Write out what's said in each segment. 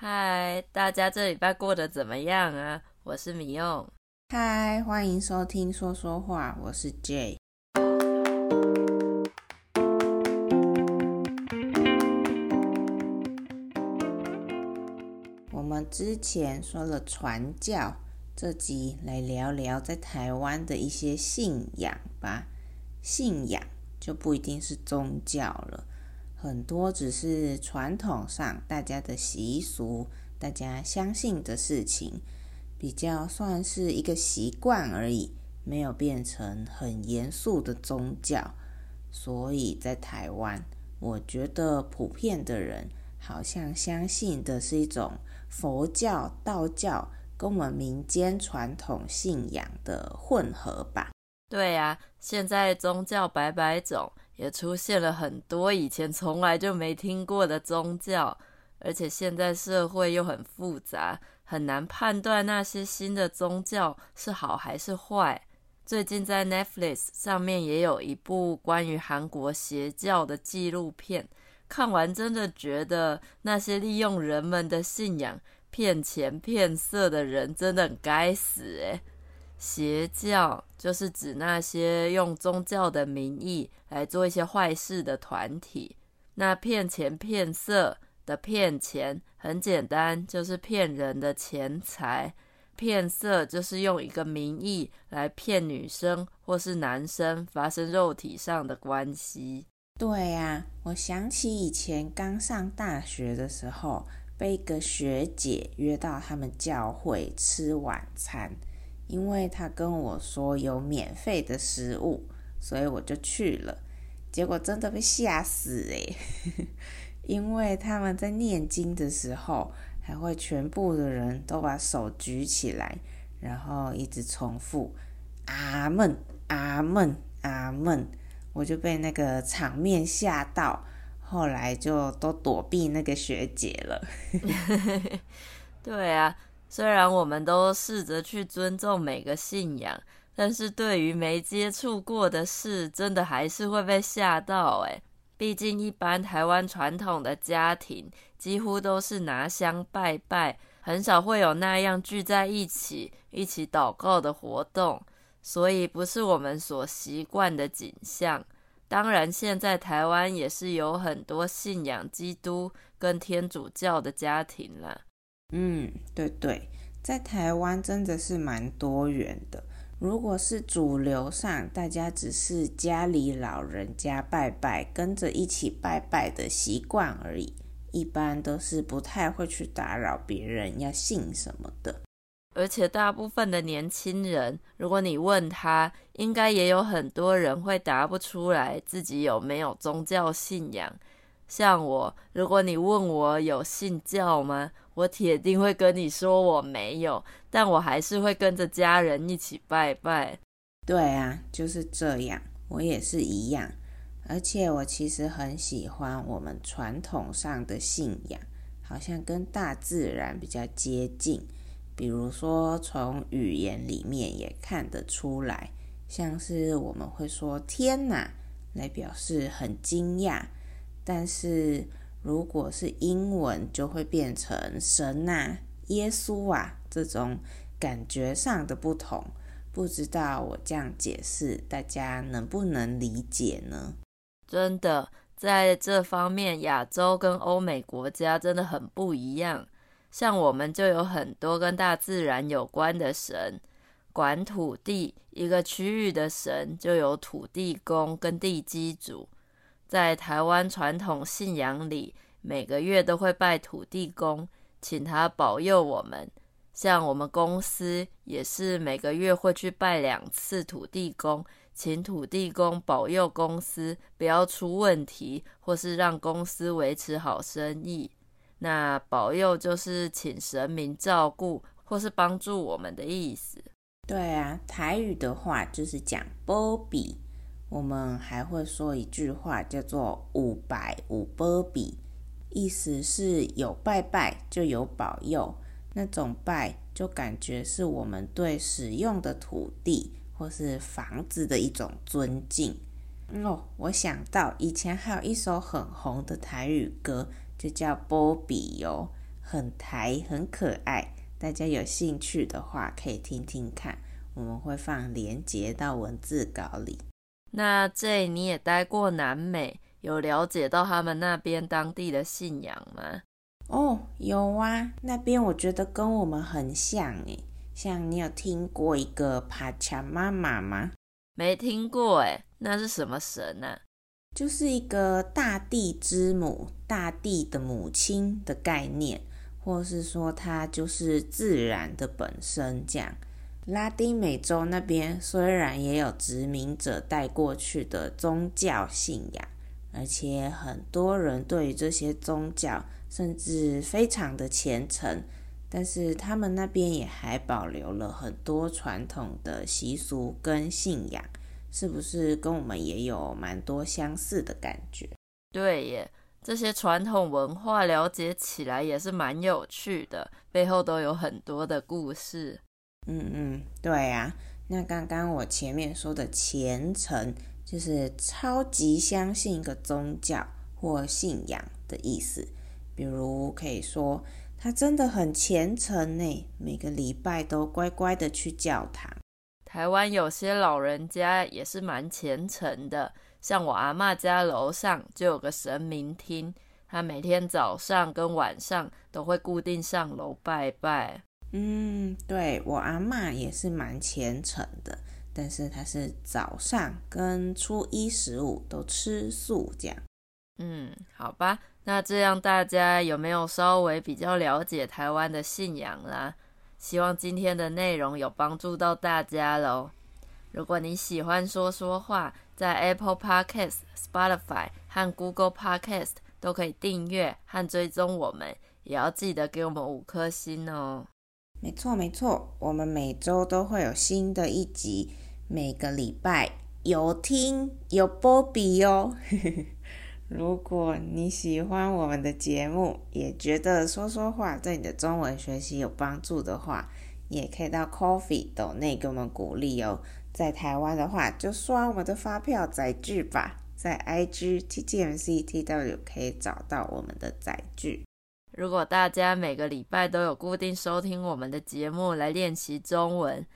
嗨，大家这礼拜过得怎么样啊？我是米用。嗨，欢迎收听说说话，我是 Jay。我们之前说了传教，这集来聊聊在台湾的一些信仰吧。信仰就不一定是宗教了。很多只是传统上大家的习俗，大家相信的事情，比较算是一个习惯而已，没有变成很严肃的宗教。所以在台湾，我觉得普遍的人好像相信的是一种佛教、道教跟我们民间传统信仰的混合吧。对呀，现在宗教百百种。也出现了很多以前从来就没听过的宗教，而且现在社会又很复杂，很难判断那些新的宗教是好还是坏。最近在 Netflix 上面也有一部关于韩国邪教的纪录片，看完真的觉得那些利用人们的信仰骗钱骗色的人真的很该死诶。邪教就是指那些用宗教的名义来做一些坏事的团体。那骗钱骗色的骗钱很简单，就是骗人的钱财；骗色就是用一个名义来骗女生或是男生发生肉体上的关系。对呀，我想起以前刚上大学的时候，被一个学姐约到他们教会吃晚餐。因为他跟我说有免费的食物，所以我就去了。结果真的被吓死诶，因为他们在念经的时候，还会全部的人都把手举起来，然后一直重复“阿门，阿门，阿门”。我就被那个场面吓到，后来就都躲避那个学姐了。对啊。虽然我们都试着去尊重每个信仰，但是对于没接触过的事，真的还是会被吓到诶。毕竟一般台湾传统的家庭几乎都是拿香拜拜，很少会有那样聚在一起一起祷告的活动，所以不是我们所习惯的景象。当然，现在台湾也是有很多信仰基督跟天主教的家庭了。嗯，对对，在台湾真的是蛮多元的。如果是主流上，大家只是家里老人家拜拜，跟着一起拜拜的习惯而已，一般都是不太会去打扰别人要信什么的。而且大部分的年轻人，如果你问他，应该也有很多人会答不出来自己有没有宗教信仰。像我，如果你问我有信教吗？我铁定会跟你说我没有，但我还是会跟着家人一起拜拜。对啊，就是这样，我也是一样。而且我其实很喜欢我们传统上的信仰，好像跟大自然比较接近。比如说，从语言里面也看得出来，像是我们会说“天哪”来表示很惊讶。但是如果是英文，就会变成神啊、耶稣啊这种感觉上的不同。不知道我这样解释，大家能不能理解呢？真的，在这方面，亚洲跟欧美国家真的很不一样。像我们就有很多跟大自然有关的神，管土地，一个区域的神就有土地公跟地基主。在台湾传统信仰里，每个月都会拜土地公，请他保佑我们。像我们公司也是每个月会去拜两次土地公，请土地公保佑公司不要出问题，或是让公司维持好生意。那保佑就是请神明照顾或是帮助我们的意思。对啊，台语的话就是讲波比。我们还会说一句话，叫做“五拜五波比”，意思是有拜拜就有保佑。那种拜就感觉是我们对使用的土地或是房子的一种尊敬。哦，我想到以前还有一首很红的台语歌，就叫《波比》哦，很台，很可爱。大家有兴趣的话，可以听听看。我们会放连接到文字稿里。那 J，你也待过南美，有了解到他们那边当地的信仰吗？哦，有啊，那边我觉得跟我们很像诶。像你有听过一个帕恰妈妈吗？没听过诶，那是什么神呢？啊？就是一个大地之母、大地的母亲的概念，或是说它就是自然的本身这样。拉丁美洲那边虽然也有殖民者带过去的宗教信仰，而且很多人对于这些宗教甚至非常的虔诚，但是他们那边也还保留了很多传统的习俗跟信仰，是不是跟我们也有蛮多相似的感觉？对耶，这些传统文化了解起来也是蛮有趣的，背后都有很多的故事。嗯嗯，对啊，那刚刚我前面说的虔诚，就是超级相信一个宗教或信仰的意思。比如可以说，他真的很虔诚呢，每个礼拜都乖乖的去教堂。台湾有些老人家也是蛮虔诚的，像我阿妈家楼上就有个神明厅，他每天早上跟晚上都会固定上楼拜拜。嗯，对，我阿嬷也是蛮虔诚的，但是她是早上跟初一十五都吃素这样。嗯，好吧，那这样大家有没有稍微比较了解台湾的信仰啦？希望今天的内容有帮助到大家喽。如果你喜欢说说话，在 Apple Podcast、Spotify 和 Google Podcast 都可以订阅和追踪我们，也要记得给我们五颗星哦。没错，没错，我们每周都会有新的一集，每个礼拜有听有波比哦。如果你喜欢我们的节目，也觉得说说话对你的中文学习有帮助的话，也可以到 Coffee 斗内给我们鼓励哦。在台湾的话，就刷我们的发票载具吧，在 IG TTMCTW 可以找到我们的载具。如果大家每个礼拜都有固定收听我们的节目来练习中文，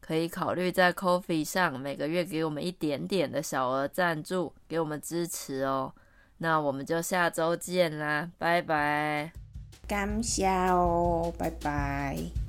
可以考虑在 Coffee 上每个月给我们一点点的小额赞助，给我们支持哦。那我们就下周见啦，拜拜！感谢哦，拜拜。